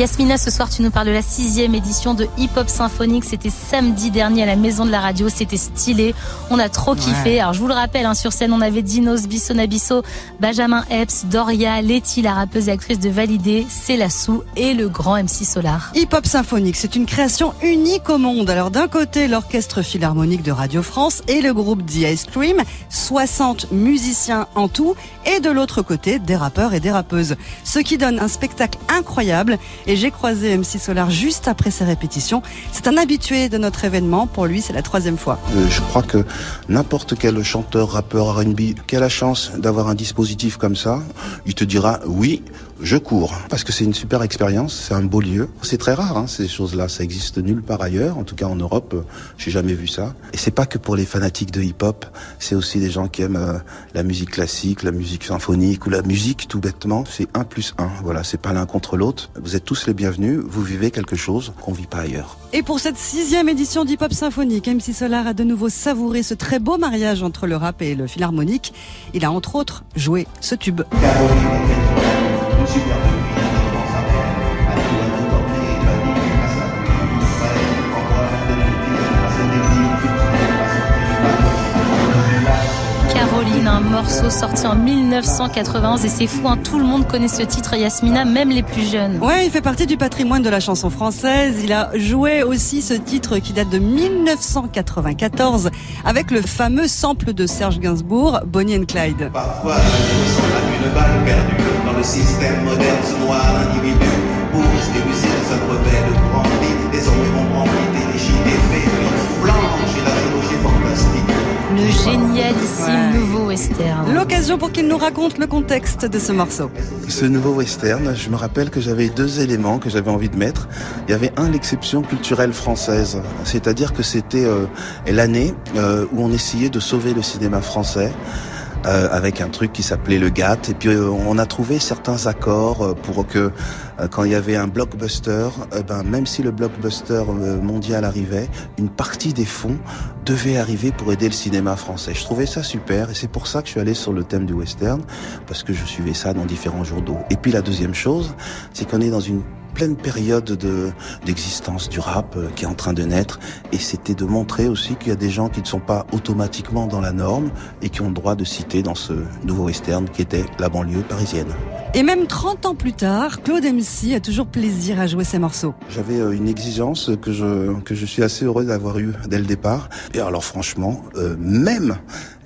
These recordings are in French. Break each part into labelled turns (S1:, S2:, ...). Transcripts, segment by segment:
S1: Yasmina, ce soir, tu nous parles de la sixième édition de Hip Hop Symphonique. C'était samedi dernier à la Maison de la Radio. C'était stylé. On a trop kiffé. Alors, je vous le rappelle, hein, sur scène, on avait Dinos, Bisson Abisso, Benjamin Epps, Doria, Letty, la rappeuse et actrice de Validé, Célassou et le grand MC Solar.
S2: Hip Hop Symphonique, c'est une création unique au monde. Alors, d'un côté, l'Orchestre Philharmonique de Radio France et le groupe The Ice Cream, 60 musiciens en tout, et de l'autre côté, des rappeurs et des rappeuses. Ce qui donne un spectacle incroyable et j'ai croisé MC Solar juste après ses répétitions. C'est un habitué de notre événement. Pour lui, c'est la troisième fois.
S3: Euh, je crois que n'importe quel chanteur, rappeur, R&B qui a la chance d'avoir un dispositif comme ça, il te dira oui, je cours parce que c'est une super expérience, c'est un beau lieu. C'est très rare hein, ces choses-là, ça existe nulle part ailleurs. En tout cas en Europe, j'ai jamais vu ça. Et c'est pas que pour les fanatiques de hip-hop, c'est aussi des gens qui aiment euh, la musique classique, la musique symphonique ou la musique tout bêtement. C'est un plus un. Voilà, c'est pas l'un contre l'autre. Vous êtes tous les bienvenus. Vous vivez quelque chose qu'on vit pas ailleurs.
S2: Et pour cette sixième édition d'Hip Hop Symphonique, MC Solar a de nouveau savouré ce très beau mariage entre le rap et le philharmonique. Il a entre autres joué ce tube.
S1: Caroline, un morceau sorti en 1991 et c'est fou, hein, tout le monde connaît ce titre, Yasmina, même les plus jeunes.
S2: Ouais, il fait partie du patrimoine de la chanson française. Il a joué aussi ce titre qui date de 1994 avec le fameux sample de Serge Gainsbourg, Bonnie and Clyde.
S4: Parfois, je ressens comme une balle perdue le système moderne, de. Désormais, mon grand lit est légit des. Blanche et la chirurgie fantastique.
S1: Le génialissime
S2: Ouais.
S1: nouveau western.
S2: L'occasion pour qu'il nous raconte le contexte de ce morceau.
S3: Ce nouveau western, je me rappelle que j'avais deux éléments que j'avais envie de mettre. Il y avait un, l'exception culturelle française. C'est-à-dire que c'était euh, l'année euh, où on essayait de sauver le cinéma français. Euh, avec un truc qui s'appelait le GATT et puis euh, on a trouvé certains accords euh, pour que euh, quand il y avait un blockbuster, ben même si le blockbuster mondial arrivait, une partie des fonds devait arriver pour aider le cinéma français. Je trouvais ça super et c'est pour ça que je suis allé sur le thème du western parce que je suivais ça dans différents journaux. Et puis la deuxième chose, c'est qu'on est dans une pleine période de d'existence du rap euh, qui est en train de naître et c'était de montrer aussi qu'il y a des gens qui ne sont pas automatiquement dans la norme et qui ont le droit de citer dans ce nouveau western qui était la banlieue parisienne.
S2: Et même 30 ans plus tard, Claude MC a toujours plaisir à jouer ses morceaux.
S3: J'avais euh, une exigence que je que je suis assez heureux d'avoir eu dès le départ. Et alors franchement, euh, même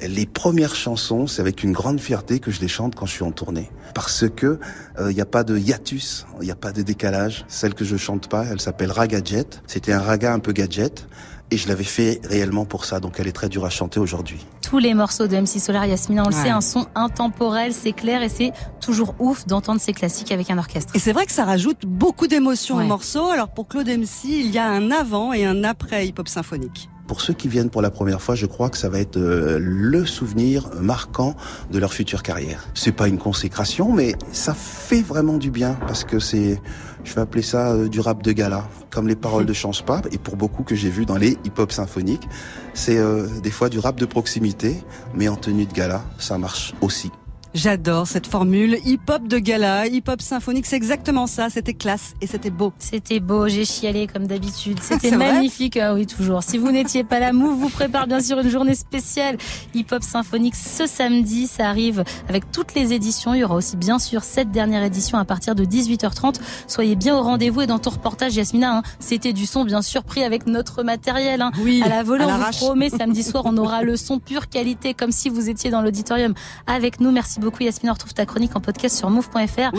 S3: les premières chansons, c'est avec une grande fierté que je les chante quand je suis en tournée, parce que il n'y a pas de hiatus, il n'y a pas de décalage. Celle que je chante pas, elle s'appelle Raga Jet. C'était un raga un peu gadget. Et je l'avais fait réellement pour ça, donc elle est très dure à chanter aujourd'hui.
S1: Tous les morceaux de MC Solar, Yasmina, on le
S2: Ouais.
S1: sait, un son intemporel, c'est clair et c'est toujours ouf d'entendre ces classiques avec un orchestre.
S2: Et c'est vrai que ça rajoute beaucoup d'émotions
S1: Ouais.
S2: au morceau. Alors pour Claude MC, il y a un avant et un après hip-hop symphonique.
S3: Pour ceux qui viennent pour la première fois, je crois que ça va être euh, le souvenir marquant de leur future carrière. C'est pas une consécration, mais ça fait vraiment du bien parce que c'est, je vais appeler ça euh, du rap de gala, comme les paroles de Change pas. Et pour beaucoup que j'ai vu dans les hip-hop symphoniques, c'est euh, des fois du rap de proximité, mais en tenue de gala, ça marche aussi.
S2: J'adore cette formule hip-hop de gala, hip-hop symphonique, c'est exactement ça. C'était classe et c'était beau.
S1: C'était beau, j'ai chialé comme d'habitude. C'était magnifique, ah oui toujours. Si vous n'étiez pas là, Move vous prépare bien sûr une journée spéciale hip-hop symphonique ce samedi. Ça arrive avec toutes les éditions. Il y aura aussi bien sûr cette dernière édition à partir de 18h30. Soyez bien au rendez-vous et dans ton reportage, Yasmina, hein, c'était du son bien sûr pris avec notre matériel. Hein.
S2: Oui,
S1: À la volée, on vous promet, samedi soir, on aura le son pure qualité, comme si vous étiez dans l'auditorium avec nous. Merci beaucoup, Yasmina. On retrouve ta chronique en podcast sur move.fr.